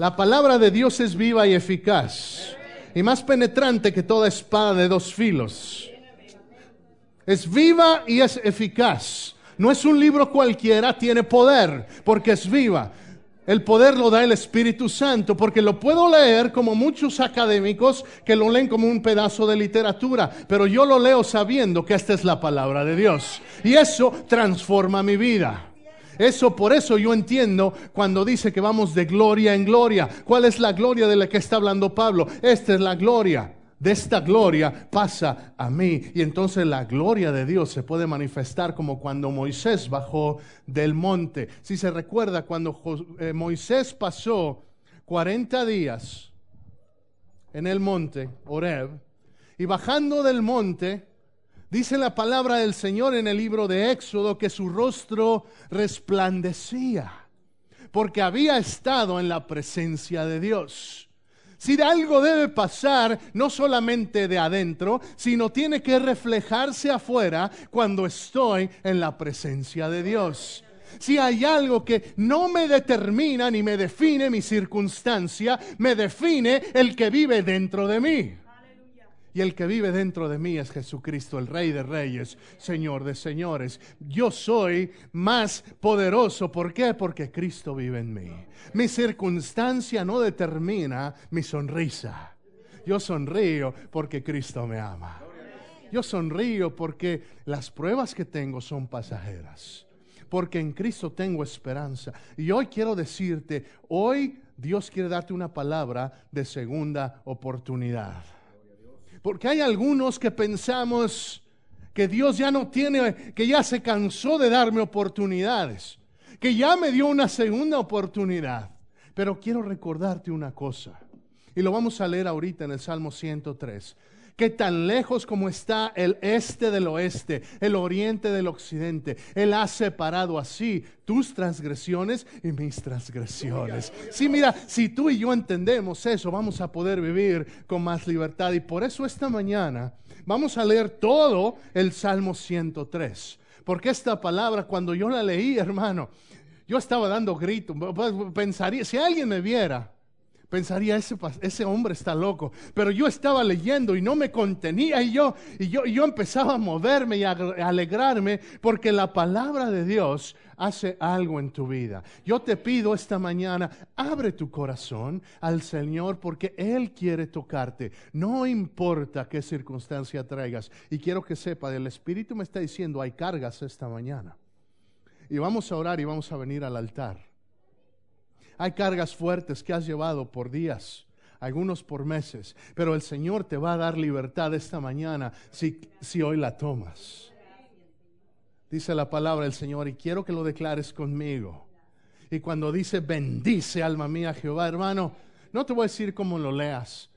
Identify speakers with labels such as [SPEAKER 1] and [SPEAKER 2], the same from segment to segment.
[SPEAKER 1] La palabra de Dios es viva y eficaz y más penetrante que toda espada de dos filos. Es viva y es eficaz. No es un libro cualquiera, tiene poder porque es viva. El poder lo da el Espíritu Santo, porque lo puedo leer como muchos académicos que lo leen como un pedazo de literatura, pero yo lo leo sabiendo que esta es la palabra de Dios. Y eso transforma mi vida. Eso por eso yo entiendo cuando dice que vamos de gloria en gloria. ¿Cuál es la gloria de la que está hablando Pablo? Esta es la gloria. De esta gloria pasa a mí. Y entonces la gloria de Dios se puede manifestar como cuando Moisés bajó del monte. Si se recuerda, cuando eh, Moisés pasó 40 días en el monte, Oreb, y bajando del monte, Dice la palabra del Señor en el libro de Éxodo que su rostro resplandecía porque había estado en la presencia de Dios. Si algo debe pasar, no solamente de adentro, sino tiene que reflejarse afuera cuando estoy en la presencia de Dios. Si hay algo que no me determina ni me define mi circunstancia, me define el que vive dentro de mí. Y el que vive dentro de mí es Jesucristo, el Rey de Reyes, Señor de Señores. Yo soy más poderoso. ¿Por qué? Porque Cristo vive en mí. Mi circunstancia no determina mi sonrisa. Yo sonrío porque Cristo me ama. Yo sonrío porque las pruebas que tengo son pasajeras. Porque en Cristo tengo esperanza. Y hoy quiero decirte, hoy Dios quiere darte una palabra de segunda oportunidad. Porque hay algunos que pensamos que Dios ya no tiene, que ya se cansó de darme oportunidades, que ya me dio una segunda oportunidad. Pero quiero recordarte una cosa, y lo vamos a leer ahorita en el Salmo 103 que tan lejos como está el este del oeste, el oriente del occidente, Él ha separado así tus transgresiones y mis transgresiones. Sí, mira, si tú y yo entendemos eso, vamos a poder vivir con más libertad. Y por eso esta mañana vamos a leer todo el Salmo 103. Porque esta palabra, cuando yo la leí, hermano, yo estaba dando gritos. Pensaría, si alguien me viera, pensaría, ese, ese hombre está loco. Pero yo estaba leyendo y no me contenía y yo, y yo, yo empezaba a moverme y a alegrarme porque la palabra de Dios hace algo en tu vida. Yo te pido esta mañana, abre tu corazón al Señor porque Él quiere tocarte. No importa qué circunstancia traigas. Y quiero que sepa, el Espíritu me está diciendo, hay cargas esta mañana. Y vamos a orar y vamos a venir al altar. Hay cargas fuertes que has llevado por días, algunos por meses, pero el Señor te va a dar libertad esta mañana si, si hoy la tomas. Dice la palabra del Señor y quiero que lo declares conmigo. Y cuando dice, bendice alma mía Jehová, hermano, no te voy a decir cómo lo leas,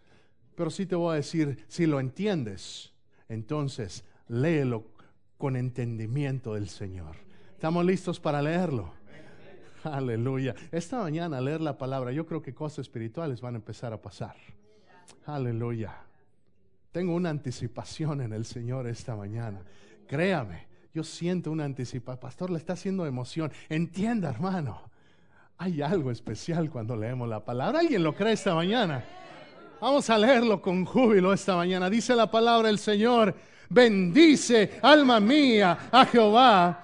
[SPEAKER 1] pero sí te voy a decir, si lo entiendes, entonces léelo con entendimiento del Señor. ¿Estamos listos para leerlo? Aleluya. Esta mañana leer la palabra, yo creo que cosas espirituales van a empezar a pasar. Aleluya. Tengo una anticipación en el Señor esta mañana. Créame, yo siento una anticipación. Pastor, le está haciendo emoción. Entienda, hermano. Hay algo especial cuando leemos la palabra. ¿Alguien lo cree esta mañana? Vamos a leerlo con júbilo esta mañana. Dice la palabra del Señor. Bendice, alma mía, a Jehová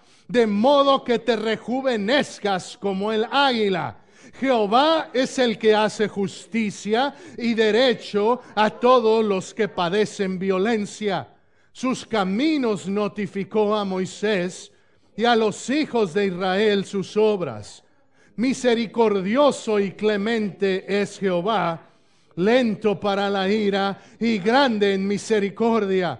[SPEAKER 1] de modo que te rejuvenezcas como el águila. Jehová es el que hace justicia y derecho a todos los que padecen violencia. Sus caminos notificó a Moisés y a los hijos de Israel sus obras. Misericordioso y clemente es Jehová, lento para la ira y grande en misericordia.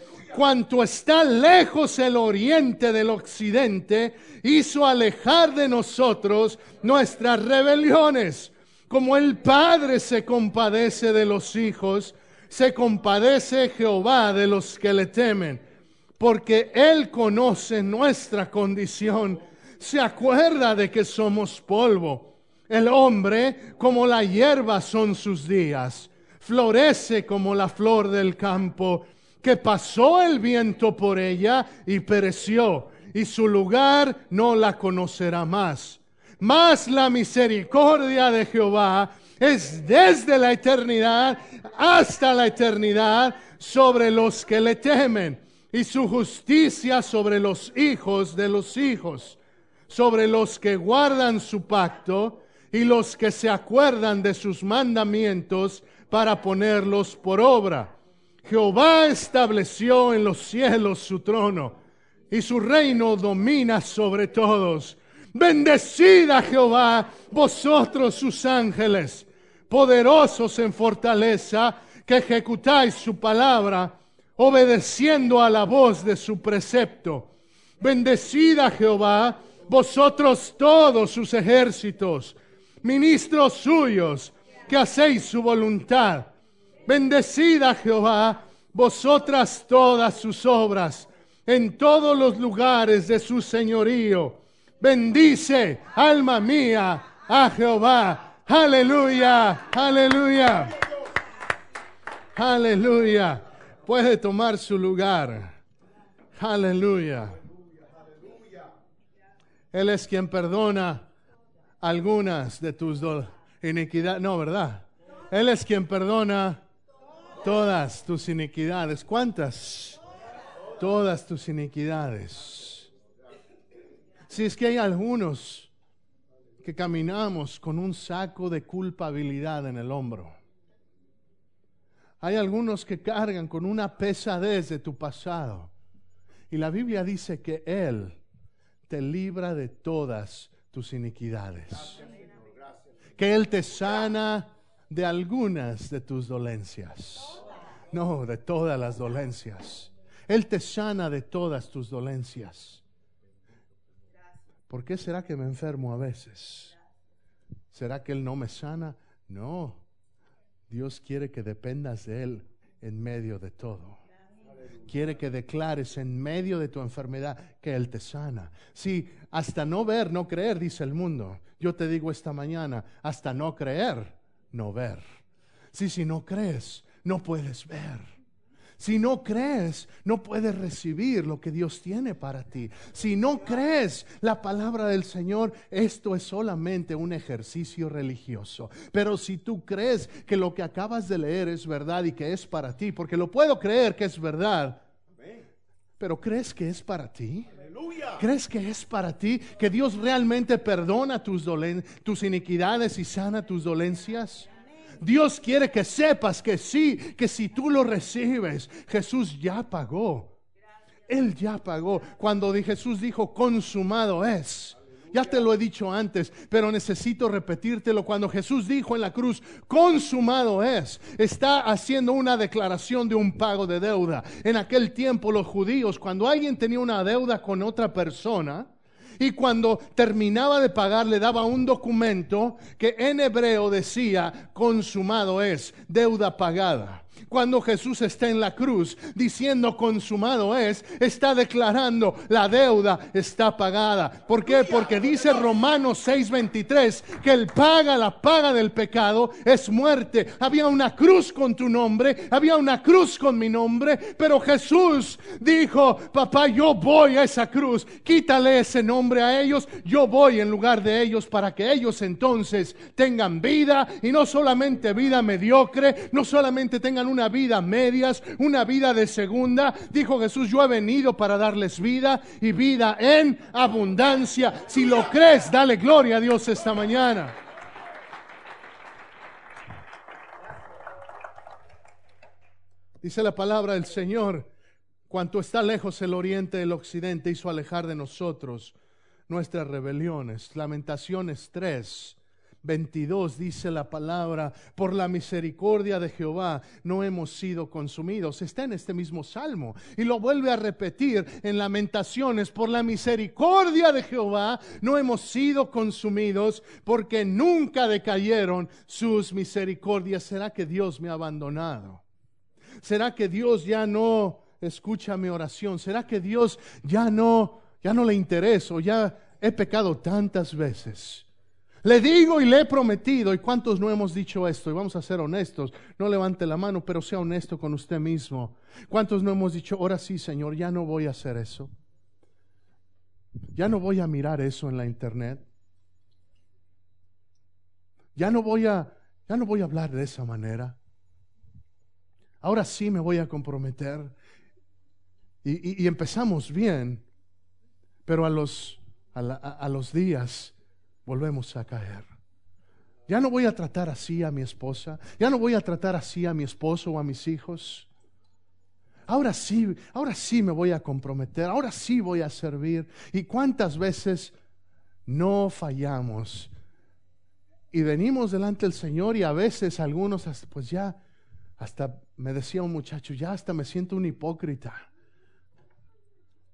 [SPEAKER 1] Cuanto está lejos el oriente del occidente, hizo alejar de nosotros nuestras rebeliones. Como el Padre se compadece de los hijos, se compadece Jehová de los que le temen, porque Él conoce nuestra condición se acuerda de que somos polvo. El hombre, como la hierba son sus días, florece como la flor del campo, que pasó el viento por ella y pereció, y su lugar no la conocerá más. Mas la misericordia de Jehová es desde la eternidad hasta la eternidad sobre los que le temen, y su justicia sobre los hijos de los hijos sobre los que guardan su pacto y los que se acuerdan de sus mandamientos para ponerlos por obra. Jehová estableció en los cielos su trono y su reino domina sobre todos. Bendecida Jehová, vosotros sus ángeles, poderosos en fortaleza, que ejecutáis su palabra, obedeciendo a la voz de su precepto. Bendecida Jehová, vosotros todos sus ejércitos, ministros suyos, que hacéis su voluntad. Bendecida Jehová, vosotras todas sus obras, en todos los lugares de su señorío. Bendice, alma mía, a Jehová. Aleluya, aleluya. Aleluya. Puede tomar su lugar. Aleluya. Él es quien perdona algunas de tus iniquidades. No, ¿verdad? Él es quien perdona todas tus iniquidades. ¿Cuántas? Todas tus iniquidades. Si es que hay algunos que caminamos con un saco de culpabilidad en el hombro. Hay algunos que cargan con una pesadez de tu pasado. Y la Biblia dice que Él te libra de todas tus iniquidades. Que Él te sana de algunas de tus dolencias. No, de todas las dolencias. Él te sana de todas tus dolencias. ¿Por qué será que me enfermo a veces? ¿Será que Él no me sana? No. Dios quiere que dependas de Él en medio de todo quiere que declares en medio de tu enfermedad que Él te sana. Si hasta no ver, no creer, dice el mundo. Yo te digo esta mañana, hasta no creer, no ver. Si si no crees, no puedes ver. Si no crees, no puedes recibir lo que Dios tiene para ti. Si no crees la palabra del Señor, esto es solamente un ejercicio religioso. Pero si tú crees que lo que acabas de leer es verdad y que es para ti, porque lo puedo creer que es verdad, pero ¿crees que es para ti? ¿Crees que es para ti? ¿Que Dios realmente perdona tus, tus iniquidades y sana tus dolencias? Dios quiere que sepas que sí, que si tú lo recibes, Jesús ya pagó. Él ya pagó. Cuando Jesús dijo, consumado es. Ya te lo he dicho antes, pero necesito repetírtelo. Cuando Jesús dijo en la cruz, consumado es, está haciendo una declaración de un pago de deuda. En aquel tiempo los judíos, cuando alguien tenía una deuda con otra persona, y cuando terminaba de pagar le daba un documento que en hebreo decía, consumado es, deuda pagada. Cuando Jesús está en la cruz diciendo consumado es, está declarando la deuda está pagada. ¿Por qué? Porque dice Romanos 6:23 que el paga, la paga del pecado es muerte. Había una cruz con tu nombre, había una cruz con mi nombre, pero Jesús dijo, papá, yo voy a esa cruz, quítale ese nombre a ellos, yo voy en lugar de ellos para que ellos entonces tengan vida y no solamente vida mediocre, no solamente tengan una vida medias, una vida de segunda. Dijo Jesús, yo he venido para darles vida y vida en abundancia. Si lo crees, dale gloria a Dios esta mañana. Dice la palabra del Señor, cuanto está lejos el oriente del occidente, hizo alejar de nosotros nuestras rebeliones. Lamentaciones 3, 22 dice la palabra, por la misericordia de Jehová no hemos sido consumidos. Está en este mismo salmo y lo vuelve a repetir en lamentaciones, por la misericordia de Jehová no hemos sido consumidos porque nunca decayeron sus misericordias. ¿Será que Dios me ha abandonado? ¿Será que Dios ya no escucha mi oración? ¿Será que Dios ya no, ya no le interesa? Ya he pecado tantas veces le digo y le he prometido, ¿y cuántos no hemos dicho esto? Y vamos a ser honestos, no levante la mano, pero sea honesto con usted mismo. ¿Cuántos no hemos dicho, ahora sí, Señor, ya no voy a hacer eso? Ya no voy a mirar eso en la internet. Ya no voy a, ya no voy a hablar de esa manera. Ahora sí me voy a comprometer. Y, empezamos bien, pero a los, a los días volvemos a caer. Ya no voy a tratar así a mi esposa, ya no voy a tratar así a mi esposo o a mis hijos. Ahora sí, ahora sí me voy a comprometer, ahora sí voy a servir. ¿Y cuántas veces no fallamos? Y venimos delante del Señor y a veces algunos, pues ya, hasta me decía un muchacho, ya hasta me siento un hipócrita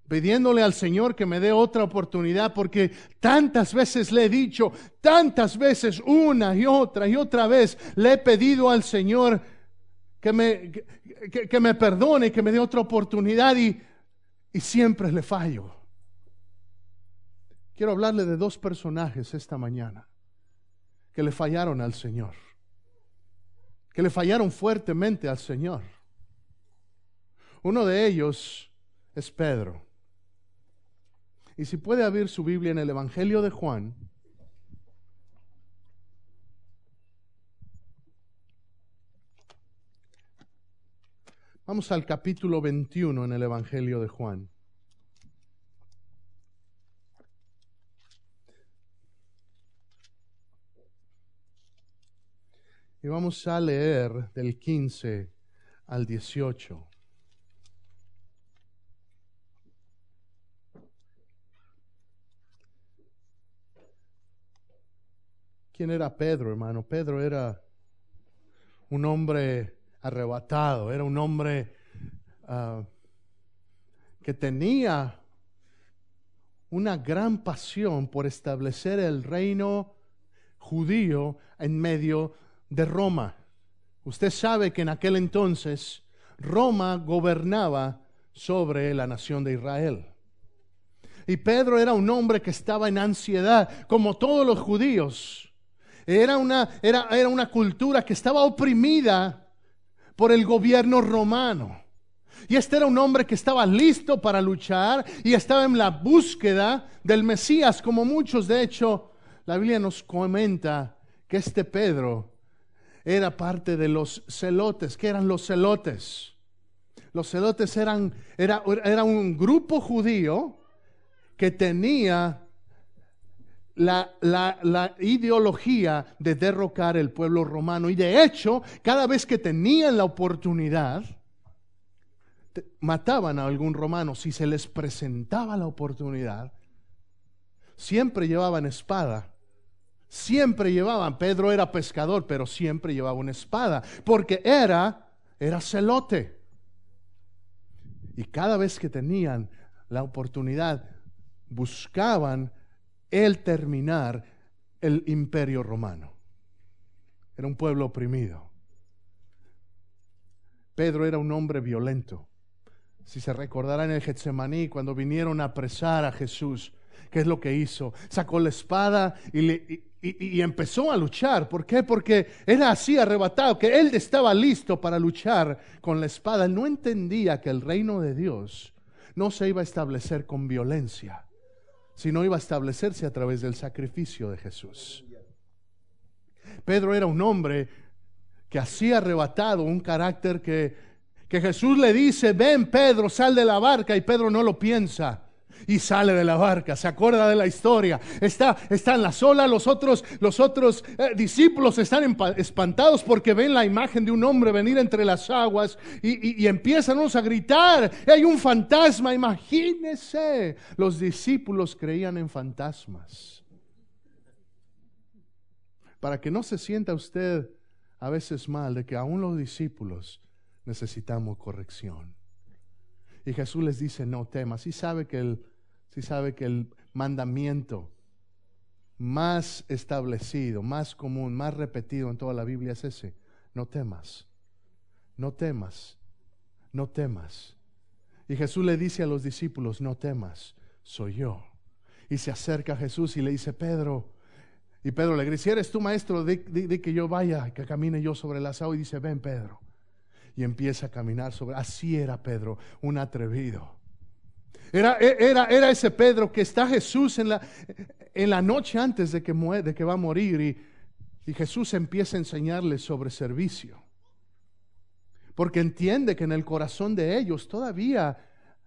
[SPEAKER 1] pidiéndole al Señor que me dé otra oportunidad, porque tantas veces le he dicho, tantas veces, una y otra y otra vez, le he pedido al Señor que me, que, me perdone, que me dé otra oportunidad y, y siempre le fallo. Quiero hablarle de dos personajes esta mañana que le fallaron al Señor, que le fallaron fuertemente al Señor. Uno de ellos es Pedro. Y si puede abrir su Biblia en el Evangelio de Juan, Vamos al capítulo 21 en el Evangelio de Juan. Y vamos a leer del 15 al 18. ¿Quién era Pedro, hermano? Pedro era un hombre arrebatado, era un hombre ah, que tenía una gran pasión por establecer el reino judío en medio de Roma. Usted sabe que en aquel entonces Roma gobernaba sobre la nación de Israel. Y Pedro era un hombre que estaba en ansiedad, como todos los judíos. Era una, era, era una cultura que estaba oprimida por el gobierno romano. Y este era un hombre que estaba listo para luchar y estaba en la búsqueda del Mesías, como muchos, de hecho, la Biblia nos comenta que este Pedro era parte de los celotes. ¿Qué eran los celotes? Los celotes eran era, era un grupo judío que tenía la, ideología de derrocar el pueblo romano. Y de hecho, cada vez que tenían la oportunidad, mataban a algún romano. Si se les presentaba la oportunidad, siempre llevaban espada. Siempre llevaban, Pedro era pescador, pero siempre llevaba una espada, porque era, era celote. Y cada vez que tenían la oportunidad, buscaban el terminar el imperio romano. Era un pueblo oprimido. Pedro era un hombre violento. Si se recordará en el Getsemaní, cuando vinieron a apresar a Jesús, ¿qué es lo que hizo? Sacó la espada y, le, y, empezó a luchar. ¿Por qué? Porque era así arrebatado, que él estaba listo para luchar con la espada. No entendía que el reino de Dios no se iba a establecer con violencia, sino iba a establecerse a través del sacrificio de Jesús. Pedro era un hombre que así arrebatado, un carácter que, que Jesús le dice, ven Pedro, sal de la barca y Pedro no lo piensa y sale de la barca, se acuerda de la historia, está, está en la sola, los otros, los otros eh, discípulos están espantados porque ven la imagen de un hombre venir entre las aguas y, y, empiezan a gritar, hay un fantasma, imagínese, los discípulos creían en fantasmas. Para que no se sienta usted a veces mal de que aún los discípulos necesitamos corrección. Y Jesús les dice, no temas. Y sabe que el, si sabe que el mandamiento más establecido, más común, más repetido en toda la Biblia es ese. No temas, no temas, no temas. Y Jesús le dice a los discípulos, no temas, soy yo. Y se acerca a Jesús y le dice, Pedro, y Pedro le dice, eres tú maestro, de, que yo vaya, que camine yo sobre el asado. Y dice, ven Pedro y empieza a caminar sobre. Así era Pedro, un atrevido. Era, era, era ese Pedro que está Jesús en la, en la noche antes de que, muere, de que va a morir y, y Jesús empieza a enseñarle sobre servicio. Porque entiende que en el corazón de ellos todavía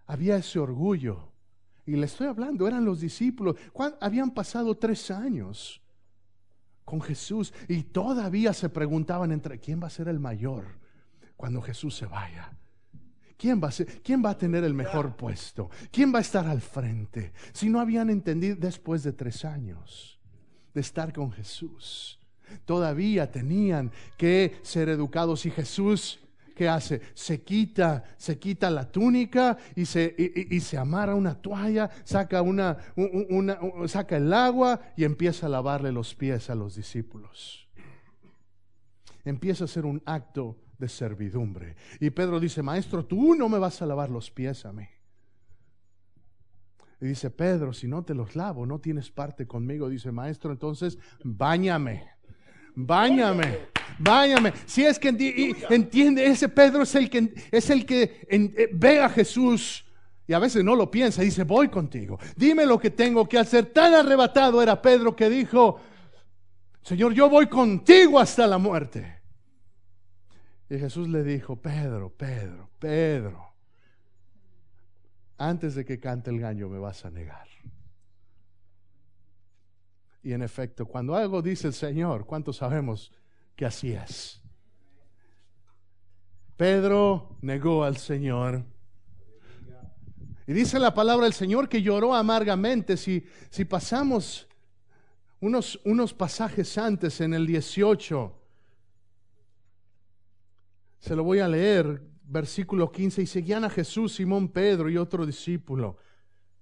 [SPEAKER 1] había ese orgullo. Y le estoy hablando, eran los discípulos. Habían pasado tres años con Jesús y todavía se preguntaban entre quién va a ser el mayor cuando Jesús se vaya. ¿Quién va, a ser, ¿Quién va a tener el mejor puesto? ¿Quién va a estar al frente? Si no habían entendido después de tres años de estar con Jesús, todavía tenían que ser educados y Jesús ¿qué hace? Se quita, se quita la túnica y se, y, se amarra una toalla, saca, una, saca el agua y empieza a lavarle los pies a los discípulos. Empieza a ser un acto de servidumbre. Y Pedro dice, maestro, tú no me vas a lavar los pies a mí. Y dice, Pedro, si no te los lavo, no tienes parte conmigo. Dice, maestro, entonces, báñame, báñame, báñame. Si es que entiende, ese Pedro es el que, es el que eh, ve a Jesús y a veces no lo piensa, dice, voy contigo, dime lo que tengo que hacer. Tan arrebatado era Pedro que dijo, Señor, yo voy contigo hasta la muerte. Y Jesús le dijo, Pedro, Pedro, Pedro, antes de que cante el gallo me vas a negar. Y en efecto, cuando algo dice el Señor, ¿cuántos sabemos que así es? Pedro negó al Señor. Y dice la palabra del Señor que lloró amargamente. Si, si pasamos unos, unos pasajes antes en el 18, se lo voy a leer, versículo 15, y seguían a Jesús, Simón, Pedro y otro discípulo.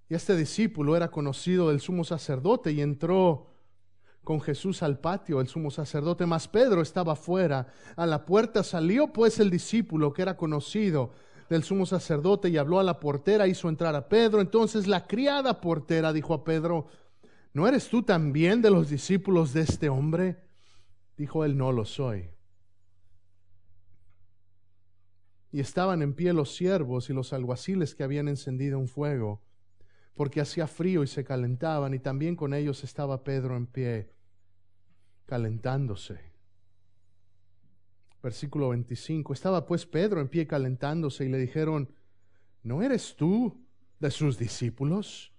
[SPEAKER 1] Y este discípulo era conocido del sumo sacerdote y entró con Jesús al patio, el sumo sacerdote, mas Pedro estaba fuera. A la puerta salió pues el discípulo que era conocido del sumo sacerdote y habló a la portera, hizo entrar a Pedro. Entonces la criada portera dijo a Pedro, ¿no eres tú también de los discípulos de este hombre? Dijo él, no lo soy. Y estaban en pie los siervos y los alguaciles que habían encendido un fuego, porque hacía frío y se calentaban, y también con ellos estaba Pedro en pie, calentándose. Versículo 25. Estaba pues Pedro en pie calentándose y le dijeron, ¿no eres tú de sus discípulos?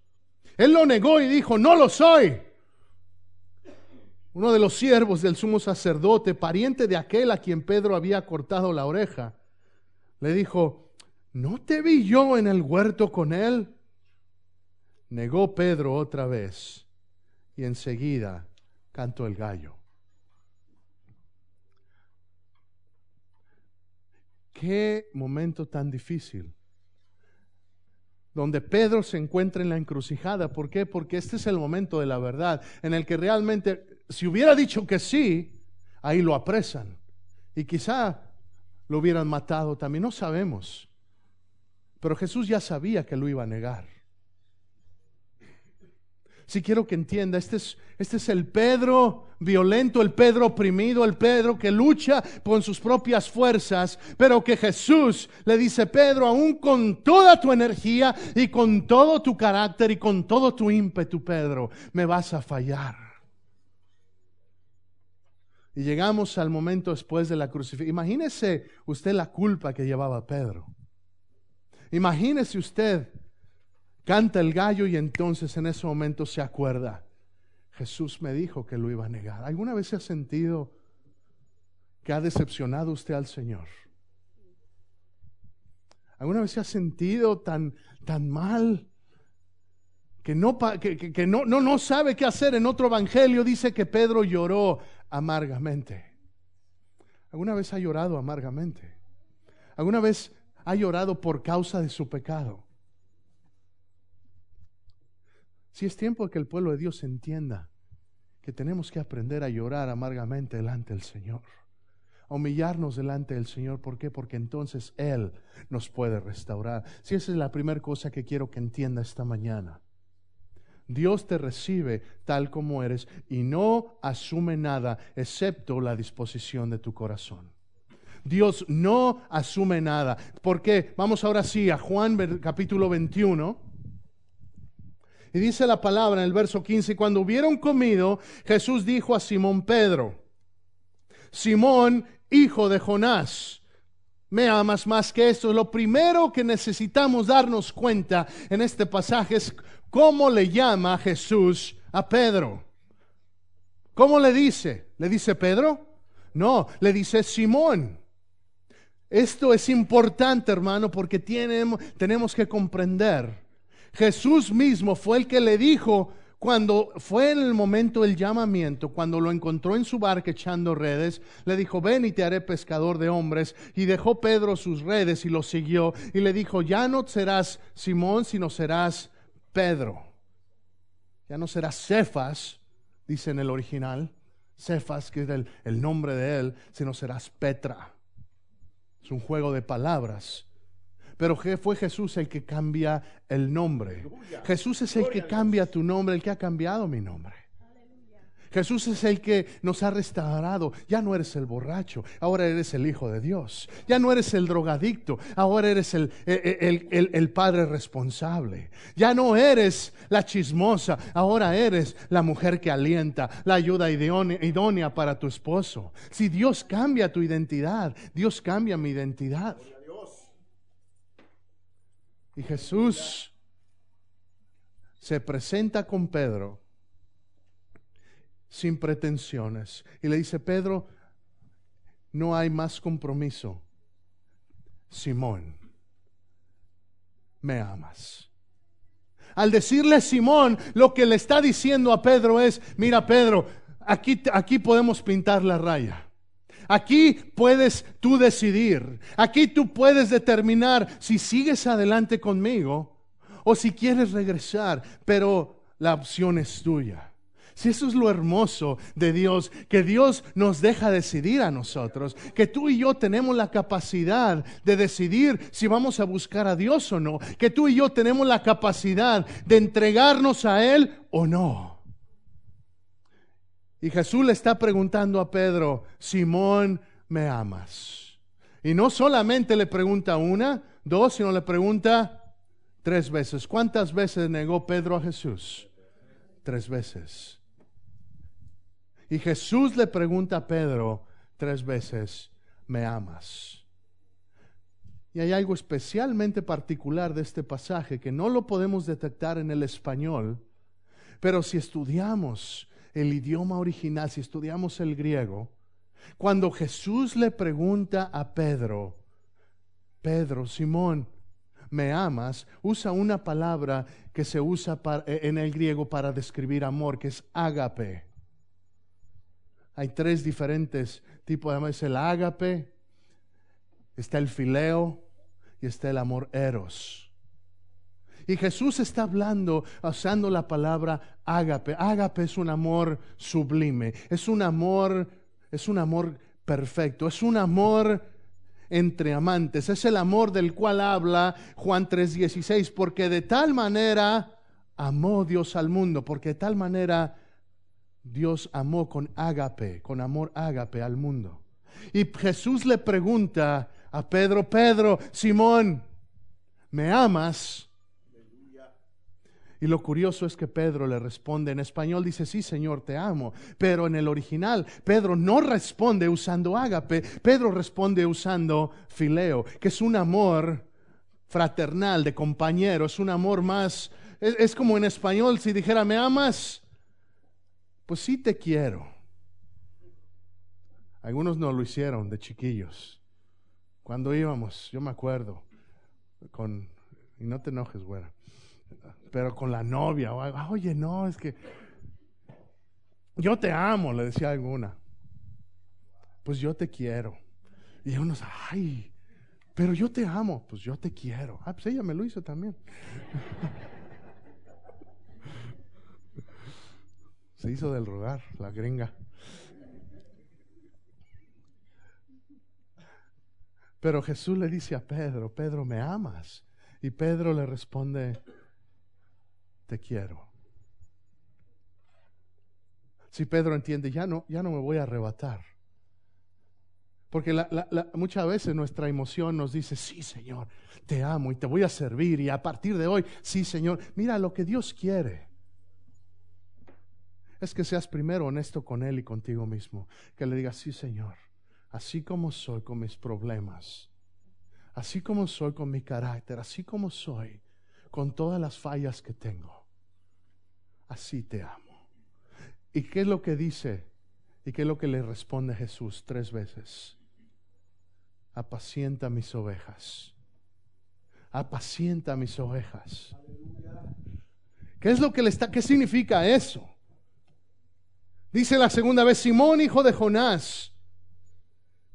[SPEAKER 1] Él lo negó y dijo, no lo soy. Uno de los siervos del sumo sacerdote, pariente de aquel a quien Pedro había cortado la oreja, le dijo, ¿no te vi yo en el huerto con él? Negó Pedro otra vez y enseguida cantó el gallo. Qué momento tan difícil. Donde Pedro se encuentra en la encrucijada. ¿Por qué? Porque este es el momento de la verdad, en el que realmente, si hubiera dicho que sí, ahí lo apresan. Y quizá lo hubieran matado también, no sabemos. Pero Jesús ya sabía que lo iba a negar. Si quiero que entienda, este es, este es el Pedro violento, el Pedro oprimido, el Pedro que lucha con sus propias fuerzas, pero que Jesús le dice, Pedro, aún con toda tu energía y con todo tu carácter y con todo tu ímpetu, Pedro, me vas a fallar. Y llegamos al momento después de la crucifixión. Imagínese usted la culpa que llevaba Pedro. Imagínese usted, canta el gallo y entonces en ese momento se acuerda. Jesús me dijo que lo iba a negar. ¿Alguna vez se ha sentido que ha decepcionado usted al Señor? ¿Alguna vez se ha sentido tan, tan mal que, no, que, que no, no, no sabe qué hacer? En otro evangelio dice que Pedro lloró amargamente. ¿Alguna vez ha llorado amargamente? ¿Alguna vez ha llorado por causa de su pecado? Si es tiempo que el pueblo de Dios entienda que tenemos que aprender a llorar amargamente delante del Señor, a humillarnos delante del Señor. ¿Por qué? Porque entonces Él nos puede restaurar. Si esa es la primera cosa que quiero que entienda esta mañana. Dios te recibe tal como eres y no asume nada excepto la disposición de tu corazón. Dios no asume nada. ¿Por qué? Vamos ahora sí a Juan capítulo 21. Y dice la palabra en el verso 15, cuando hubieron comido, Jesús dijo a Simón Pedro, Simón, hijo de Jonás, me amas más que esto. Lo primero que necesitamos darnos cuenta en este pasaje es ¿Cómo le llama Jesús a Pedro? ¿Cómo le dice? ¿Le dice Pedro? No, le dice Simón. Esto es importante, hermano, porque tenemos que comprender. Jesús mismo fue el que le dijo cuando fue en el momento del llamamiento, cuando lo encontró en su barca echando redes, le dijo, ven y te haré pescador de hombres. Y dejó Pedro sus redes y lo siguió. Y le dijo, ya no serás Simón, sino serás Pedro. Ya no será Cefas, dice en el original, Cefas, que es el, el nombre de él, sino serás Petra. Es un juego de palabras. Pero fue Jesús el que cambia el nombre. Jesús es el que cambia tu nombre, el que ha cambiado mi nombre. Jesús es el que nos ha restaurado. Ya no eres el borracho, ahora eres el Hijo de Dios. Ya no eres el drogadicto, ahora eres el, el, Padre responsable. Ya no eres la chismosa, ahora eres la mujer que alienta, la ayuda idónea para tu esposo. Si Dios cambia tu identidad, Dios cambia mi identidad. Y Jesús se presenta con Pedro sin pretensiones. Y le dice, Pedro, no hay más compromiso. Simón, me amas. Al decirle Simón, lo que le está diciendo a Pedro es, mira Pedro, aquí, aquí podemos pintar la raya. Aquí puedes tú decidir. Aquí tú puedes determinar si sigues adelante conmigo o si quieres regresar, pero la opción es tuya. Si eso es lo hermoso de Dios, que Dios nos deja decidir a nosotros, que tú y yo tenemos la capacidad de decidir si vamos a buscar a Dios o no, que tú y yo tenemos la capacidad de entregarnos a Él o no. Y Jesús le está preguntando a Pedro, Simón, ¿me amas? Y no solamente le pregunta una, dos, sino le pregunta tres veces. ¿Cuántas veces negó Pedro a Jesús? Tres veces. Y Jesús le pregunta a Pedro tres veces, ¿me amas? Y hay algo especialmente particular de este pasaje que no lo podemos detectar en el español, pero si estudiamos el idioma original, si estudiamos el griego, cuando Jesús le pregunta a Pedro, Pedro, Simón, ¿me amas? Usa una palabra que se usa en el griego para describir amor, que es ágape. Hay tres diferentes tipos de amor. Es el ágape, está el fileo y está el amor eros. Y Jesús está hablando, usando la palabra ágape. Ágape es un amor sublime, es un amor, es un amor perfecto, es un amor entre amantes. Es el amor del cual habla Juan 3:16, porque de tal manera amó Dios al mundo, porque de tal manera Dios amó con ágape, con amor ágape al mundo. Y Jesús le pregunta a Pedro, Pedro, Simón, ¿me amas? Y lo curioso es que Pedro le responde en español, dice, sí Señor, te amo. Pero en el original, Pedro no responde usando ágape, Pedro responde usando fileo, que es un amor fraternal, de compañero, es un amor más, es, es como en español si dijera, ¿me amas? Pues sí te quiero. Algunos no lo hicieron de chiquillos. Cuando íbamos, yo me acuerdo, con, y no te enojes, güera pero con la novia o algo. Ah, oye, no, es que yo te amo, le decía alguna. Pues yo te quiero. Y unos, ay, pero yo te amo, pues yo te quiero. Ah, pues ella me lo hizo también. Se hizo del rogar, la gringa. Pero Jesús le dice a Pedro, Pedro, ¿me amas? Y Pedro le responde, te quiero. Si Pedro entiende, ya no, ya no me voy a arrebatar. Porque muchas veces nuestra emoción nos dice, sí Señor, te amo y te voy a servir y a partir de hoy, sí Señor, mira lo que Dios quiere. Es que seas primero honesto con Él y contigo mismo. Que le digas, sí Señor, así como soy con mis problemas, así como soy con mi carácter, así como soy con todas las fallas que tengo así te amo. ¿Y qué es lo que dice? ¿Y qué es lo que le responde Jesús tres veces? Apacienta mis ovejas. Apacienta mis ovejas. ¿Qué es lo que le está, qué significa eso? Dice la segunda vez, Simón, hijo de Jonás,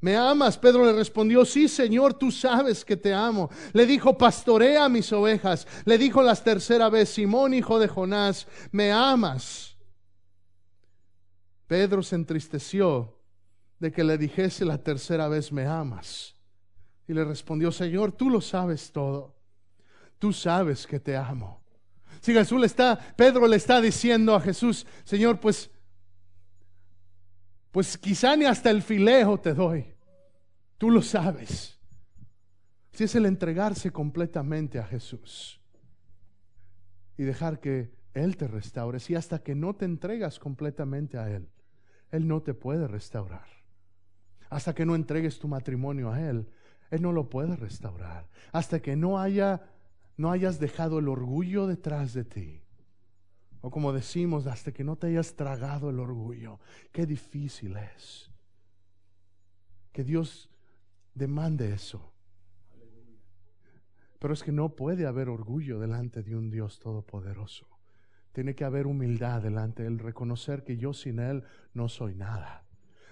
[SPEAKER 1] ¿Me amas? Pedro le respondió, sí, Señor, tú sabes que te amo. Le dijo, pastorea mis ovejas. Le dijo la tercera vez, Simón, hijo de Jonás, ¿me amas? Pedro se entristeció de que le dijese la tercera vez, ¿me amas? Y le respondió, Señor, tú lo sabes todo. Tú sabes que te amo. Si Jesús le está, Pedro le está diciendo a Jesús, Señor, pues, pues quizá ni hasta el filejo te doy. Tú lo sabes. Si es el entregarse completamente a Jesús y dejar que Él te restaure. Si hasta que no te entregas completamente a Él, Él no te puede restaurar. Hasta que no entregues tu matrimonio a Él, Él no lo puede restaurar. Hasta que no haya, no hayas dejado el orgullo detrás de ti. O como decimos, hasta que no te hayas tragado el orgullo. Qué difícil es. Que Dios demande eso. Pero es que no puede haber orgullo delante de un Dios todopoderoso. Tiene que haber humildad delante de Él, reconocer que yo sin Él no soy nada.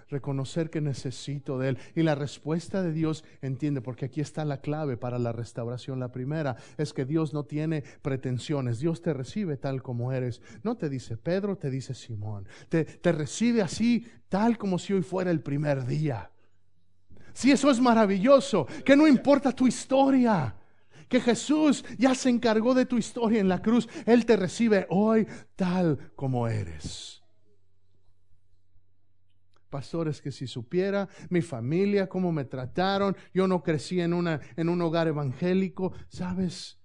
[SPEAKER 1] Reconocer que necesito de Él. Y la respuesta de Dios, entiende, porque aquí está la clave para la restauración. La primera es que Dios no tiene pretensiones. Dios te recibe tal como eres. No te dice Pedro, te dice Simón. Te, te recibe así, tal como si hoy fuera el primer día. Si eso es maravilloso, que no importa tu historia, que Jesús ya se encargó de tu historia en la cruz, Él te recibe hoy tal como eres. Pastores, que si supiera mi familia, cómo me trataron, yo no crecí en, una, en un hogar evangélico, ¿sabes?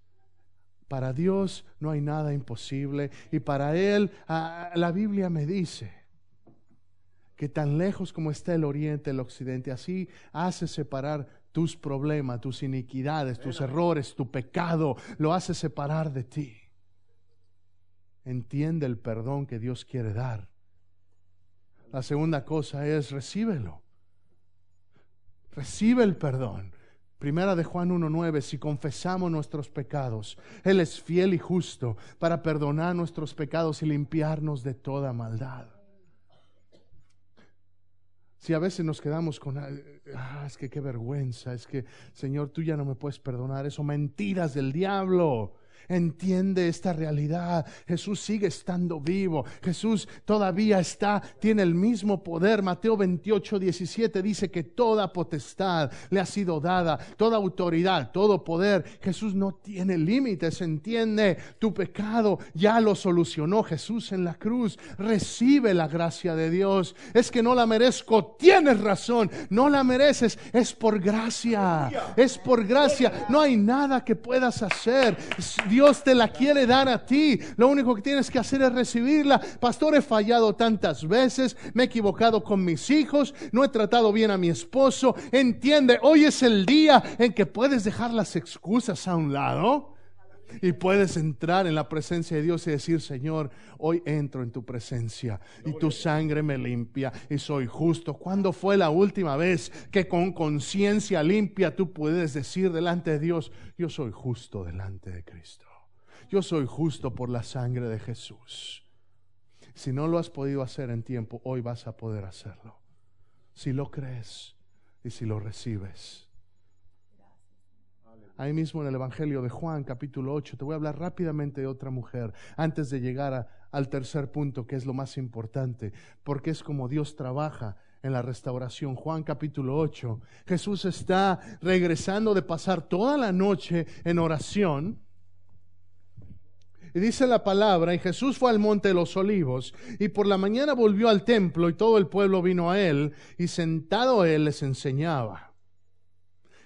[SPEAKER 1] Para Dios no hay nada imposible y para Él ah, la Biblia me dice que tan lejos como está el oriente, el occidente, así hace separar tus problemas, tus iniquidades, tus errores, tu pecado, lo hace separar de ti. Entiende el perdón que Dios quiere dar. La segunda cosa es recíbelo. Recibe el perdón. Primera de Juan 1.9, si confesamos nuestros pecados, Él es fiel y justo para perdonar nuestros pecados y limpiarnos de toda maldad. Si a veces nos quedamos con, ah, es que qué vergüenza, es que Señor, tú ya no me puedes perdonar eso, mentiras del diablo. Entiende esta realidad. Jesús sigue estando vivo. Jesús todavía está, tiene el mismo poder. Mateo 28, 17 dice que toda potestad le ha sido dada, toda autoridad, todo poder. Jesús no tiene límites. Entiende, tu pecado ya lo solucionó Jesús en la cruz. Recibe la gracia de Dios. Es que no la merezco. Tienes razón. No la mereces. Es por gracia. Es por gracia. No hay nada que puedas hacer. Te la quiere dar a ti. Lo único que tienes que hacer es recibirla. Pastor, he fallado tantas veces, me he equivocado con mis hijos, no he tratado bien a mi esposo. Entiende, hoy es el día en que puedes dejar las excusas a un lado. Y puedes entrar en la presencia de Dios y decir, Señor, hoy entro en tu presencia y tu sangre me limpia y soy justo. ¿Cuándo fue la última vez que con conciencia limpia tú puedes decir delante de Dios, yo soy justo delante de Cristo? Yo soy justo por la sangre de Jesús. Si no lo has podido hacer en tiempo, hoy vas a poder hacerlo. Si lo crees y si lo recibes. Ahí mismo en el Evangelio de Juan, capítulo 8, te voy a hablar rápidamente de otra mujer antes de llegar al tercer punto, que es lo más importante, porque es como Dios trabaja en la restauración. Juan capítulo 8. Jesús está regresando de pasar toda la noche en oración y dice la palabra, y Jesús fue al monte de los olivos, y por la mañana volvió al templo, y todo el pueblo vino a él, y sentado él les enseñaba.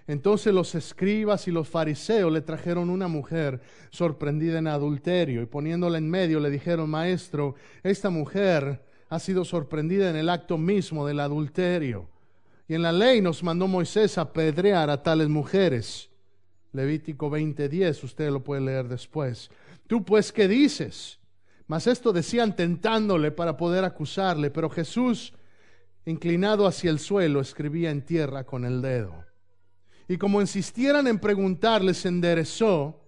[SPEAKER 1] Entonces los escribas y los fariseos le trajeron una mujer sorprendida en adulterio, y poniéndola en medio le dijeron, Maestro, esta mujer ha sido sorprendida en el acto mismo del adulterio. Y en la ley nos mandó Moisés apedrear a tales mujeres. Levítico 20:10, usted lo puede leer después. Tú pues, ¿qué dices? Mas esto decían tentándole para poder acusarle, pero Jesús, inclinado hacia el suelo, escribía en tierra con el dedo. Y como insistieran en preguntarle, se enderezó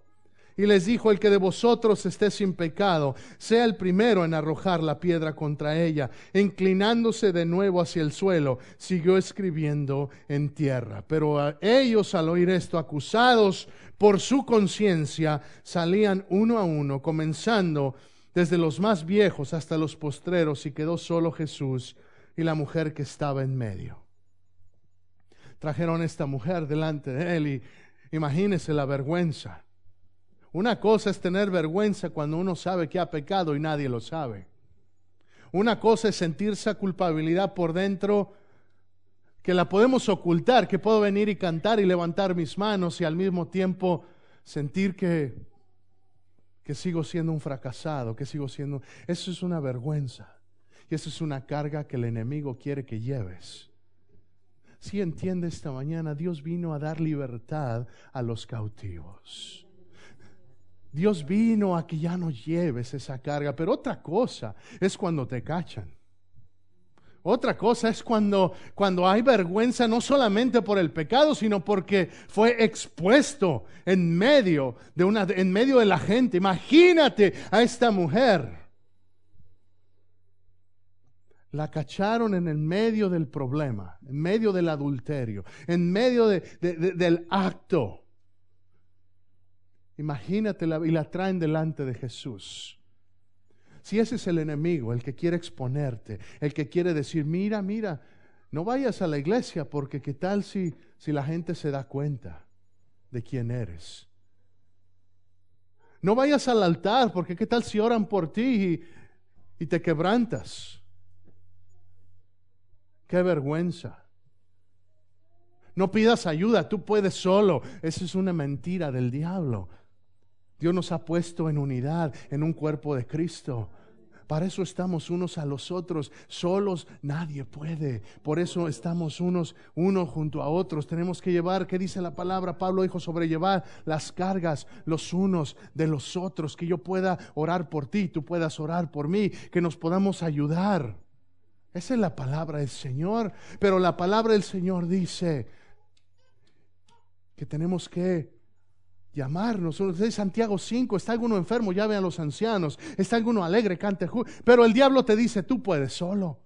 [SPEAKER 1] y les dijo, el que de vosotros esté sin pecado, sea el primero en arrojar la piedra contra ella. Inclinándose de nuevo hacia el suelo, siguió escribiendo en tierra. Pero ellos al oír esto, acusados por su conciencia, salían uno a uno, comenzando desde los más viejos hasta los postreros, y quedó solo Jesús y la mujer que estaba en medio. Trajeron esta mujer delante de él y imagínese la vergüenza una cosa es tener vergüenza cuando uno sabe que ha pecado y nadie lo sabe. Una cosa es sentirse culpabilidad por dentro que la podemos ocultar, que puedo venir y cantar y levantar mis manos y al mismo tiempo sentir que, que sigo siendo un fracasado, que sigo siendo... Eso es una vergüenza y eso es una carga que el enemigo quiere que lleves. Si entiende esta mañana, Dios vino a dar libertad a los cautivos. Dios vino a que ya no lleves esa carga, pero otra cosa es cuando te cachan. Otra cosa es cuando, cuando hay vergüenza no solamente por el pecado, sino porque fue expuesto en medio de una, en medio de la gente. Imagínate a esta mujer. La cacharon en el medio del problema, en medio del adulterio, en medio del acto. Imagínatela y la traen delante de Jesús. Si ese es el enemigo, el que quiere exponerte, el que quiere decir, mira, mira, no vayas a la iglesia porque qué tal si, si la gente se da cuenta de quién eres. No vayas al altar porque qué tal si oran por ti y, y te quebrantas. Qué vergüenza. No pidas ayuda, tú puedes solo. Esa es una mentira del diablo. Dios nos ha puesto en unidad, en un cuerpo de Cristo. Para eso estamos unos a los otros. Solos nadie puede. Por eso estamos unos uno junto a otros. Tenemos que llevar, ¿qué dice la palabra? Pablo dijo sobrellevar las cargas los unos de los otros. Que yo pueda orar por ti, tú puedas orar por mí, que nos podamos ayudar. Esa es la palabra del Señor. Pero la palabra del Señor dice que tenemos que llamarnos. De Santiago 5, está alguno enfermo, llame a los ancianos. Está alguno alegre, cante. Pero el diablo te dice, tú puedes solo.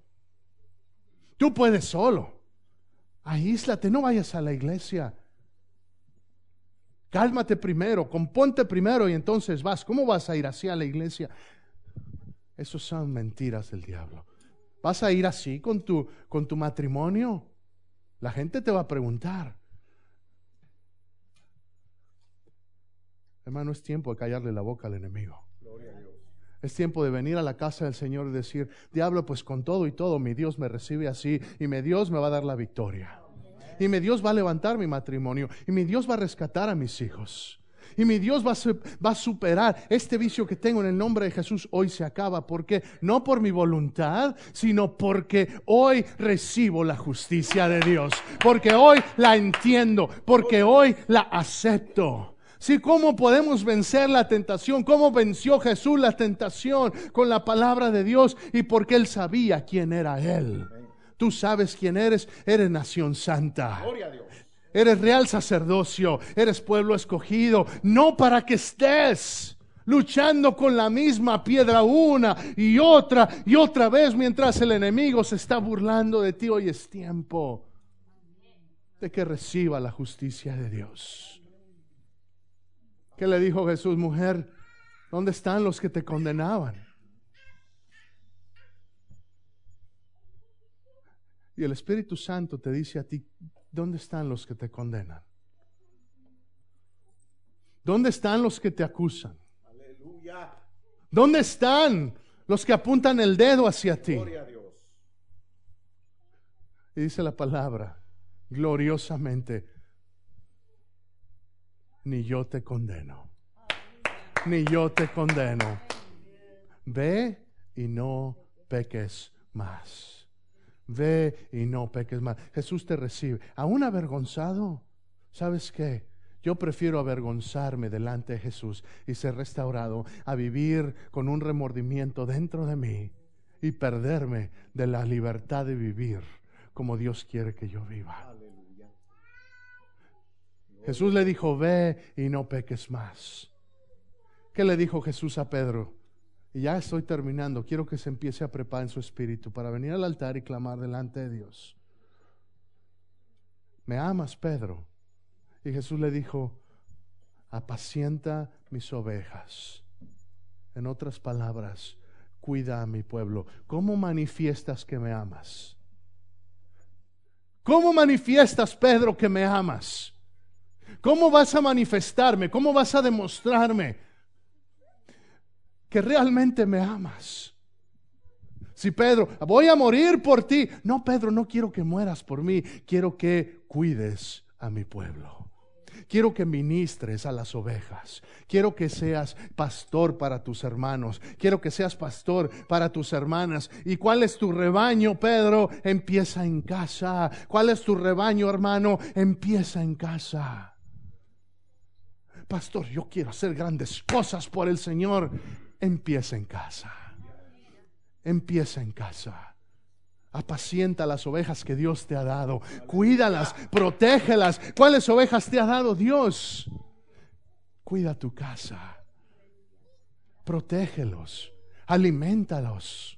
[SPEAKER 1] Tú puedes solo. Aíslate, no vayas a la iglesia. Cálmate primero, componte primero y entonces vas. ¿Cómo vas a ir así a la iglesia? Esas son mentiras del diablo. ¿Vas a ir así con tu, con tu matrimonio? La gente te va a preguntar. Hermano, es tiempo de callarle la boca al enemigo. Es tiempo de venir a la casa del Señor y decir, diablo, pues con todo y todo mi Dios me recibe así y mi Dios me va a dar la victoria. Y mi Dios va a levantar mi matrimonio y mi Dios va a rescatar a mis hijos. Y mi Dios va a, va a superar este vicio que tengo en el nombre de Jesús. Hoy se acaba. porque No por mi voluntad, sino porque hoy recibo la justicia de Dios. Porque hoy la entiendo. Porque hoy la acepto. Sí, ¿cómo podemos vencer la tentación? ¿Cómo venció Jesús la tentación? Con la palabra de Dios y porque Él sabía quién era Él. Tú sabes quién eres, eres nación santa. Eres real sacerdocio, eres pueblo escogido, no para que estés luchando con la misma piedra una y otra y otra vez mientras el enemigo se está burlando de ti. Hoy es tiempo de que reciba la justicia de Dios. ¿Qué le dijo Jesús, mujer? ¿Dónde están los que te condenaban? Y el Espíritu Santo te dice a ti, ¿dónde están los que te condenan? ¿Dónde están los que te acusan? Aleluya. ¿Dónde están los que apuntan el dedo hacia ti? Y dice la palabra, gloriosamente, ni yo te condeno. Ni yo te condeno. Ve y no peques más. Ve y no peques más. Jesús te recibe. Aún avergonzado, ¿sabes qué? Yo prefiero avergonzarme delante de Jesús y ser restaurado a vivir con un remordimiento dentro de mí y perderme de la libertad de vivir como Dios quiere que yo viva. Jesús le dijo, ve y no peques más. ¿Qué le dijo Jesús a Pedro? Y ya estoy terminando. Quiero que se empiece a preparar en su espíritu para venir al altar y clamar delante de Dios. ¿Me amas, Pedro? Y Jesús le dijo, apacienta mis ovejas. En otras palabras, cuida a mi pueblo. ¿Cómo manifiestas que me amas? ¿Cómo manifiestas, Pedro, que me amas? ¿Cómo vas a manifestarme? ¿Cómo vas a demostrarme que realmente me amas? Si Pedro, voy a morir por ti. No, Pedro, no quiero que mueras por mí. Quiero que cuides a mi pueblo. Quiero que ministres a las ovejas. Quiero que seas pastor para tus hermanos. Quiero que seas pastor para tus hermanas. ¿Y cuál es tu rebaño, Pedro? Empieza en casa. ¿Cuál es tu rebaño, hermano? Empieza en casa pastor, yo quiero hacer grandes cosas por el Señor. Empieza en casa. Empieza en casa. Apacienta las ovejas que Dios te ha dado. Cuídalas, protégelas. ¿Cuáles ovejas te ha dado Dios? Cuida tu casa. Protégelos. Alimentalos.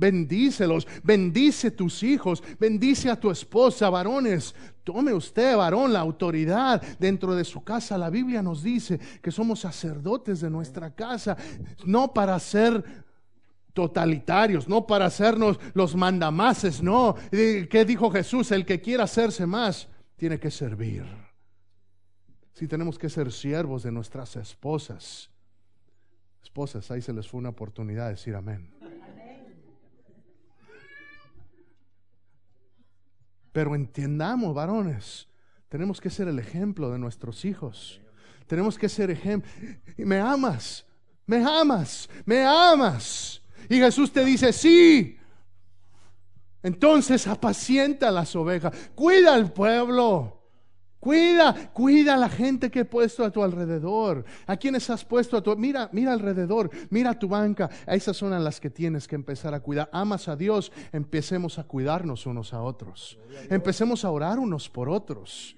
[SPEAKER 1] Bendícelos, bendice tus hijos, bendice a tu esposa, varones. Tome usted, varón, la autoridad dentro de su casa. La Biblia nos dice que somos sacerdotes de nuestra casa, no para ser totalitarios, no para hacernos los mandamases, no. ¿Qué dijo Jesús? El que quiera hacerse más, tiene que servir. Si tenemos que ser siervos de nuestras esposas, esposas, ahí se les fue una oportunidad de decir amén. Pero entendamos, varones, tenemos que ser el ejemplo de nuestros hijos. Tenemos que ser ejemplo. Me amas, me amas, me amas. Y Jesús te dice, sí. Entonces apacienta las ovejas, cuida al pueblo. Cuida, cuida a la gente que he puesto a tu alrededor. A quienes has puesto a tu mira, mira alrededor, mira tu banca. Esas son a las que tienes que empezar a cuidar. Amas a Dios, empecemos a cuidarnos unos a otros. Empecemos a orar unos por otros.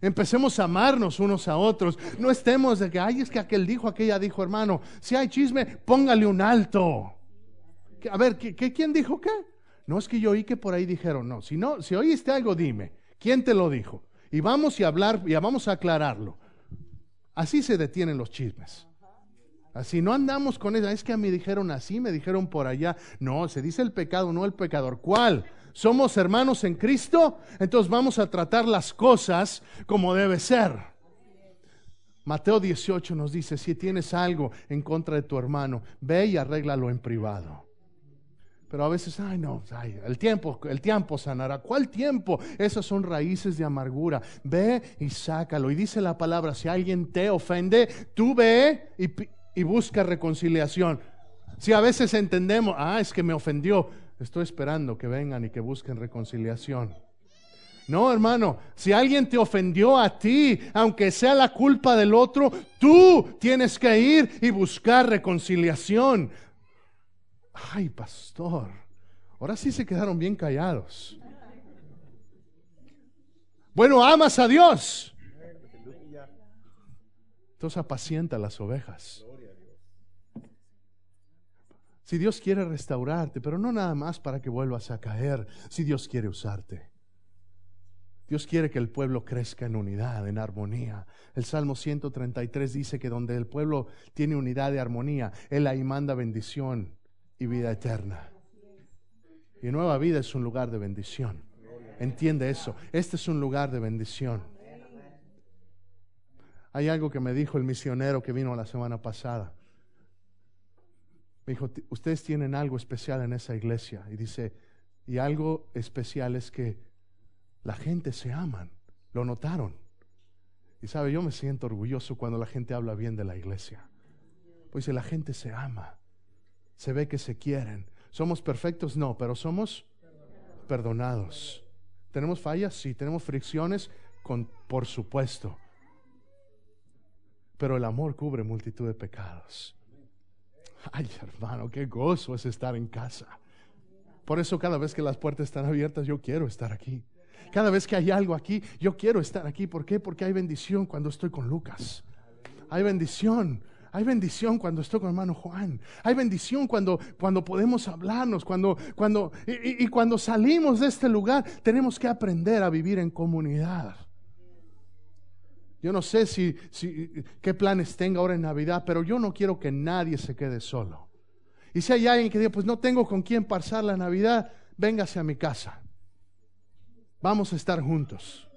[SPEAKER 1] Empecemos a amarnos unos a otros. No estemos de que, ay, es que aquel dijo, aquella dijo, hermano. Si hay chisme, póngale un alto. A ver, ¿qué, quién dijo qué? No es que yo oí que por ahí dijeron, no. Si no, si oíste algo, dime. ¿Quién te lo dijo? Y vamos a hablar, y vamos a aclararlo. Así se detienen los chismes. Así no andamos con eso. Es que a mí dijeron así, me dijeron por allá. No, se dice el pecado, no el pecador. ¿Cuál? ¿Somos hermanos en Cristo? Entonces vamos a tratar las cosas como debe ser. Mateo 18 nos dice, si tienes algo en contra de tu hermano, ve y arréglalo en privado. Pero a veces, ay no, el tiempo, el tiempo sanará. ¿Cuál tiempo? Esas son raíces de amargura. Ve y sácalo. Y dice la palabra, si alguien te ofende, tú ve y, y busca reconciliación. Si a veces entendemos, ah, es que me ofendió, estoy esperando que vengan y que busquen reconciliación. No, hermano, si alguien te ofendió a ti, aunque sea la culpa del otro, tú tienes que ir y buscar reconciliación. Ay, pastor, ahora sí se quedaron bien callados. Bueno, amas a Dios. Entonces apacienta las ovejas. Si Dios quiere restaurarte, pero no nada más para que vuelvas a caer, si Dios quiere usarte. Dios quiere que el pueblo crezca en unidad, en armonía. El Salmo 133 dice que donde el pueblo tiene unidad y armonía, Él ahí manda bendición y vida eterna. Y nueva vida es un lugar de bendición. Entiende eso. Este es un lugar de bendición. Hay algo que me dijo el misionero que vino la semana pasada. Me dijo, ustedes tienen algo especial en esa iglesia. Y dice, y algo especial es que la gente se aman. Lo notaron. Y sabe, yo me siento orgulloso cuando la gente habla bien de la iglesia. Pues la gente se ama se ve que se quieren. ¿Somos perfectos? No, pero somos perdonados. ¿Tenemos fallas? Sí. ¿Tenemos fricciones? Por supuesto. Pero el amor cubre multitud de pecados. Ay, hermano, qué gozo es estar en casa. Por eso cada vez que las puertas están abiertas, yo quiero estar aquí. Cada vez que hay algo aquí, yo quiero estar aquí. ¿Por qué? Porque hay bendición cuando estoy con Lucas. Hay bendición hay bendición cuando estoy con hermano Juan. Hay bendición cuando, cuando podemos hablarnos, cuando, cuando, y, cuando salimos de este lugar, tenemos que aprender a vivir en comunidad. Yo no sé si, si, qué planes tenga ahora en Navidad, pero yo no quiero que nadie se quede solo. Y si hay alguien que diga, pues no tengo con quién pasar la Navidad, véngase a mi casa. Vamos a estar juntos.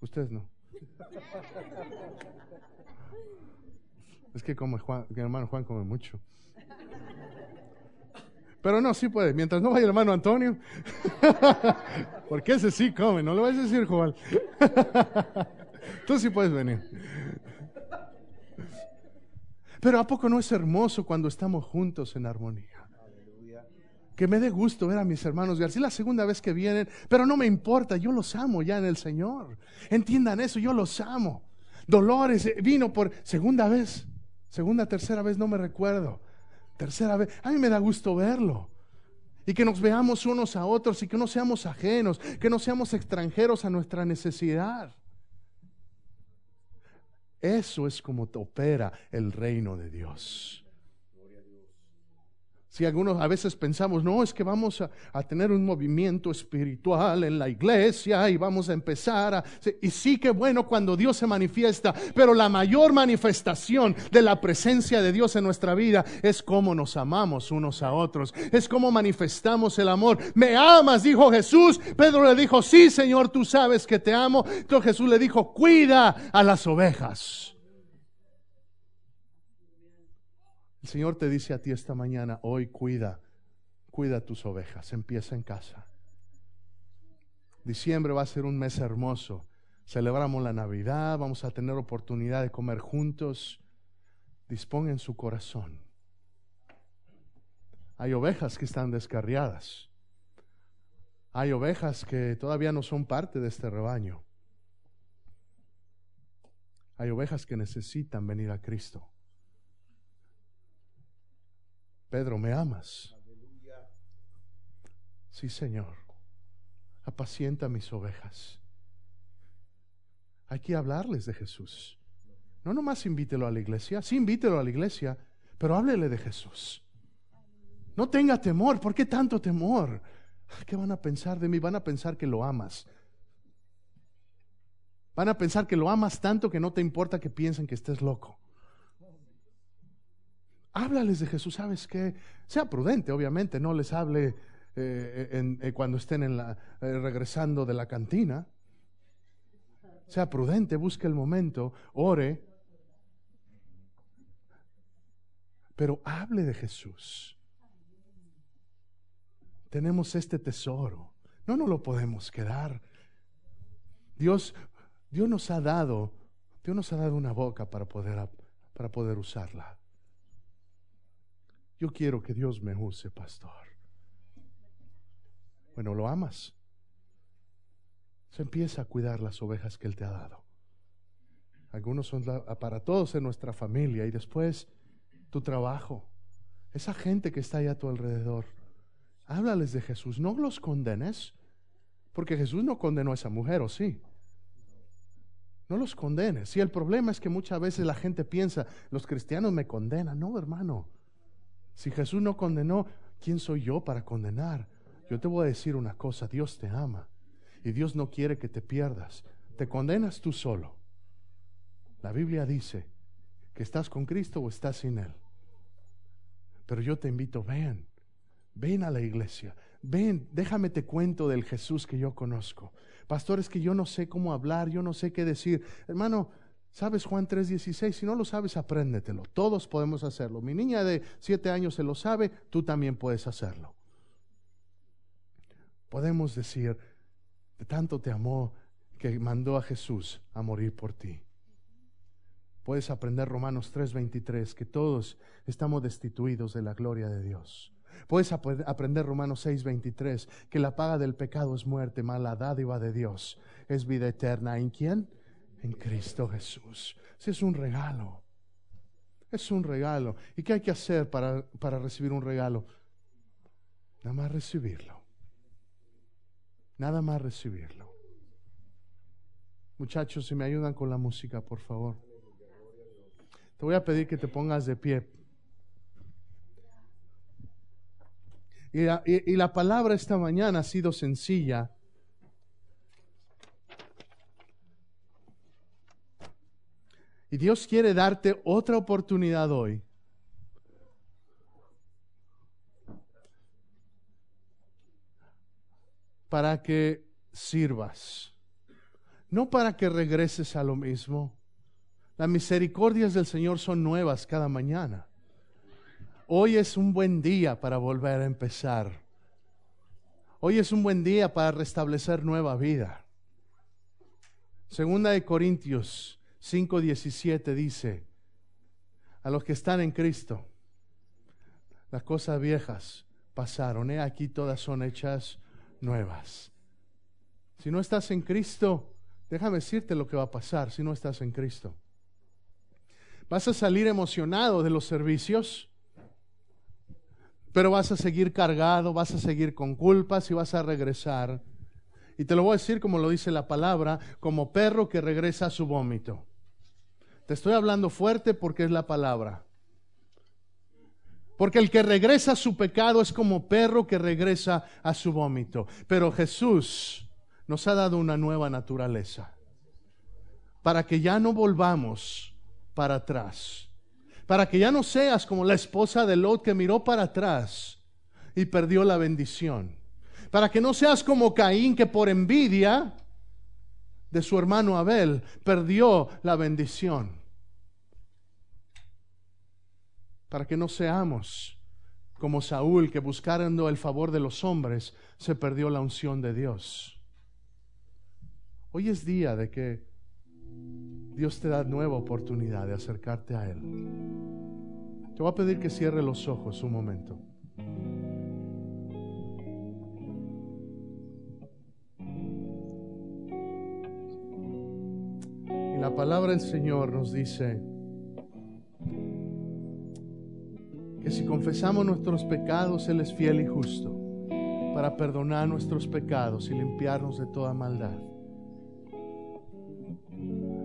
[SPEAKER 1] Ustedes no. Es que como mi hermano Juan come mucho. Pero no, sí puede. Mientras no vaya el hermano Antonio. Porque ese sí come, no lo vas a decir, Juan. Tú sí puedes venir. Pero ¿a poco no es hermoso cuando estamos juntos en armonía? Que me dé gusto ver a mis hermanos García la segunda vez que vienen, pero no me importa, yo los amo ya en el Señor. Entiendan eso, yo los amo. Dolores eh, vino por segunda vez. Segunda, tercera vez no me recuerdo. Tercera vez, a mí me da gusto verlo. Y que nos veamos unos a otros y que no seamos ajenos, que no seamos extranjeros a nuestra necesidad. Eso es como opera el reino de Dios. Si algunos a veces pensamos, no, es que vamos a, tener un movimiento espiritual en la iglesia y vamos a empezar a... Y sí que bueno cuando Dios se manifiesta, pero la mayor manifestación de la presencia de Dios en nuestra vida es cómo nos amamos unos a otros, es cómo manifestamos el amor. Me amas, dijo Jesús. Pedro le dijo, sí Señor, tú sabes que te amo. Entonces Jesús le dijo, cuida a las ovejas. El Señor te dice a ti esta mañana, hoy cuida, cuida tus ovejas, empieza en casa. Diciembre va a ser un mes hermoso. Celebramos la Navidad, vamos a tener oportunidad de comer juntos. Dispongan su corazón. Hay ovejas que están descarriadas. Hay ovejas que todavía no son parte de este rebaño. Hay ovejas que necesitan venir a Cristo. Pedro, ¿me amas? Sí, Señor. Apacienta mis ovejas. Hay que hablarles de Jesús. No nomás invítelo a la iglesia, sí invítelo a la iglesia, pero háblele de Jesús. No tenga temor, ¿por qué tanto temor? ¿Qué van a pensar de mí? Van a pensar que lo amas. Van a pensar que lo amas tanto que no te importa que piensen que estés loco. Háblales de Jesús, ¿sabes qué? Sea prudente, obviamente, no les hable eh, eh, cuando estén eh, regresando de la cantina. Sea prudente, busque el momento, ore, pero hable de Jesús. Tenemos este tesoro, no nos lo podemos quedar. Dios, Dios nos ha dado, Dios nos ha dado una boca para poder, para poder usarla. Yo quiero que Dios me use, pastor. Bueno, lo amas. Se empieza a cuidar las ovejas que Él te ha dado. Algunos son para todos en nuestra familia y después tu trabajo. Esa gente que está ahí a tu alrededor. Háblales de Jesús. No los condenes. Porque Jesús no condenó a esa mujer, ¿o sí? No los condenes. Y el problema es que muchas veces la gente piensa, los cristianos me condenan. No, hermano. Si Jesús no condenó, ¿quién soy yo para condenar? Yo te voy a decir una cosa, Dios te ama y Dios no quiere que te pierdas. Te condenas tú solo. La Biblia dice que estás con Cristo o estás sin Él. Pero yo te invito, ven, ven a la iglesia, ven, déjame te cuento del Jesús que yo conozco. Pastor, es que yo no sé cómo hablar, yo no sé qué decir. Hermano, ¿Sabes Juan 3:16? Si no lo sabes, apréndetelo. Todos podemos hacerlo. Mi niña de siete años se lo sabe, tú también puedes hacerlo. Podemos decir, de tanto te amó que mandó a Jesús a morir por ti. Puedes aprender Romanos 3:23, que todos estamos destituidos de la gloria de Dios. Puedes aprender Romanos 6:23, que la paga del pecado es muerte, mala dádiva de Dios es vida eterna. ¿En quién? En Cristo Jesús. Ese es un regalo. Es un regalo. ¿Y qué hay que hacer para, para recibir un regalo? Nada más recibirlo. Nada más recibirlo. Muchachos, si me ayudan con la música, por favor. Te voy a pedir que te pongas de pie. Y y la palabra esta mañana ha sido sencilla Y Dios quiere darte otra oportunidad hoy. Para que sirvas. No para que regreses a lo mismo. Las misericordias del Señor son nuevas cada mañana. Hoy es un buen día para volver a empezar. Hoy es un buen día para restablecer nueva vida. Segunda de Corintios 5.17 dice, a los que están en Cristo, las cosas viejas pasaron, aquí todas son hechas nuevas. Si no estás en Cristo, déjame decirte lo que va a pasar si no estás en Cristo. Vas a salir emocionado de los servicios, pero vas a seguir cargado, vas a seguir con culpas y vas a regresar. Y te lo voy a decir como lo dice la palabra, como perro que regresa a su vómito. Te estoy hablando fuerte porque es la palabra. Porque el que regresa a su pecado es como perro que regresa a su vómito. Pero Jesús nos ha dado una nueva naturaleza. Para que ya no volvamos para atrás. Para que ya no seas como la esposa de Lot que miró para atrás y perdió la bendición. Para que no seas como Caín que por envidia de su hermano Abel perdió la bendición. Para que no seamos como Saúl que buscando el favor de los hombres se perdió la unción de Dios. Hoy es día de que Dios te da nueva oportunidad de acercarte a Él. Te voy a pedir que cierre los ojos un momento. La palabra del Señor nos dice que si confesamos nuestros pecados, Él es fiel y justo para perdonar nuestros pecados y limpiarnos de toda maldad.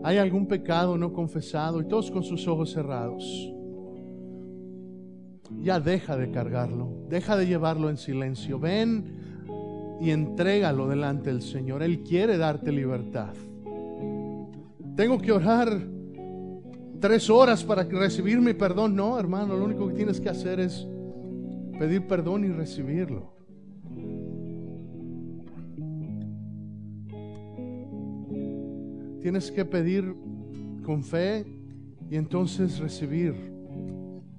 [SPEAKER 1] ¿Hay algún pecado no confesado? Y todos con sus ojos cerrados. Ya deja de cargarlo, deja de llevarlo en silencio. Ven y entrégalo delante del Señor. Él quiere darte libertad. Tengo que orar tres horas para recibir mi perdón. No, hermano, lo único que tienes que hacer es pedir perdón y recibirlo. Tienes que pedir con fe y entonces recibir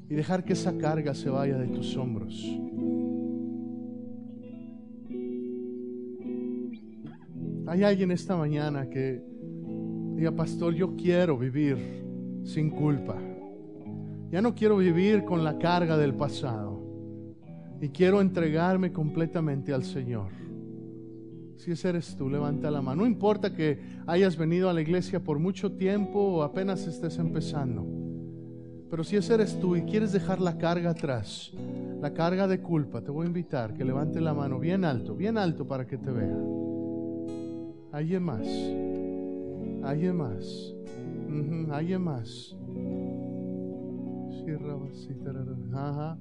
[SPEAKER 1] y dejar que esa carga se vaya de tus hombros. Hay alguien esta mañana que pastor, yo quiero vivir sin culpa. Ya no quiero vivir con la carga del pasado. Y quiero entregarme completamente al Señor. Si ese eres tú, levanta la mano. No importa que hayas venido a la iglesia por mucho tiempo o apenas estés empezando. Pero si ese eres tú y quieres dejar la carga atrás, la carga de culpa, te voy a invitar que levante la mano bien alto, bien alto para que te vea. Alguien más. Alguien más. Alguien más. Ajá.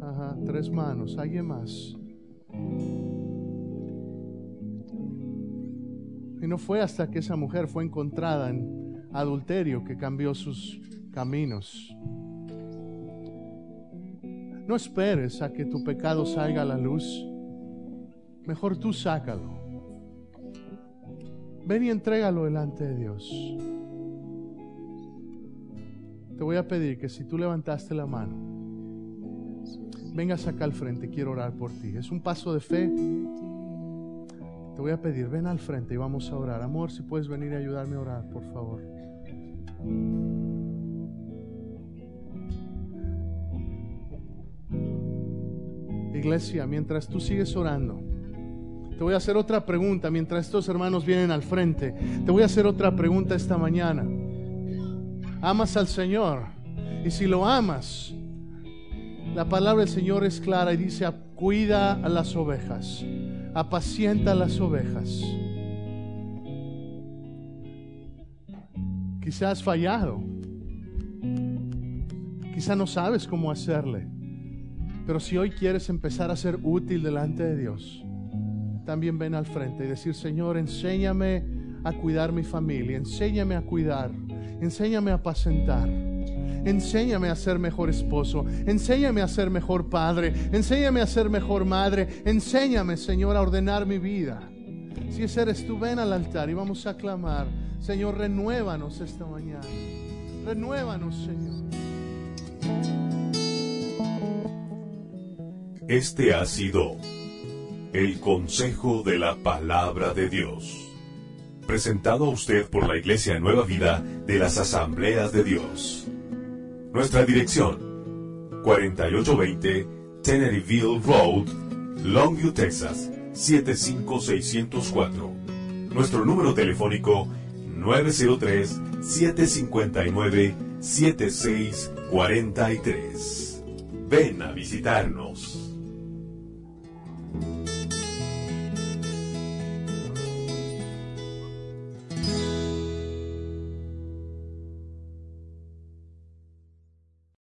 [SPEAKER 1] Ajá. Tres manos. Alguien más. Y no fue hasta que esa mujer fue encontrada en adulterio que cambió sus caminos. No esperes a que tu pecado salga a la luz. Mejor tú sácalo. Ven y entrégalo delante de Dios. Te voy a pedir que si tú levantaste la mano, vengas acá al frente, quiero orar por ti. Es un paso de fe. Te voy a pedir, ven al frente y vamos a orar. Amor, si puedes venir y ayudarme a orar, por favor. Iglesia, mientras tú sigues orando, te voy a hacer otra pregunta mientras estos hermanos vienen al frente. Te voy a hacer otra pregunta esta mañana. ¿Amas al Señor? Y si lo amas, la palabra del Señor es clara y dice, cuida a las ovejas, apacienta a las ovejas. Quizás has fallado, quizá no sabes cómo hacerle, pero si hoy quieres empezar a ser útil delante de Dios, también ven al frente y decir, Señor, enséñame a cuidar mi familia, enséñame a cuidar, enséñame a apacentar. Enséñame a ser mejor esposo, enséñame a ser mejor padre, enséñame a ser mejor madre, enséñame, Señor, a ordenar mi vida. Si ese eres tú, ven al altar y vamos a clamar, Señor, renuévanos esta mañana. Renuévanos, Señor.
[SPEAKER 2] Este ha sido el Consejo de la Palabra de Dios. Presentado a usted por la Iglesia Nueva Vida de las Asambleas de Dios. Nuestra dirección: 4820 Teneryville Road, Longview, Texas 75604. Nuestro número telefónico 903-759-7643. Ven a visitarnos.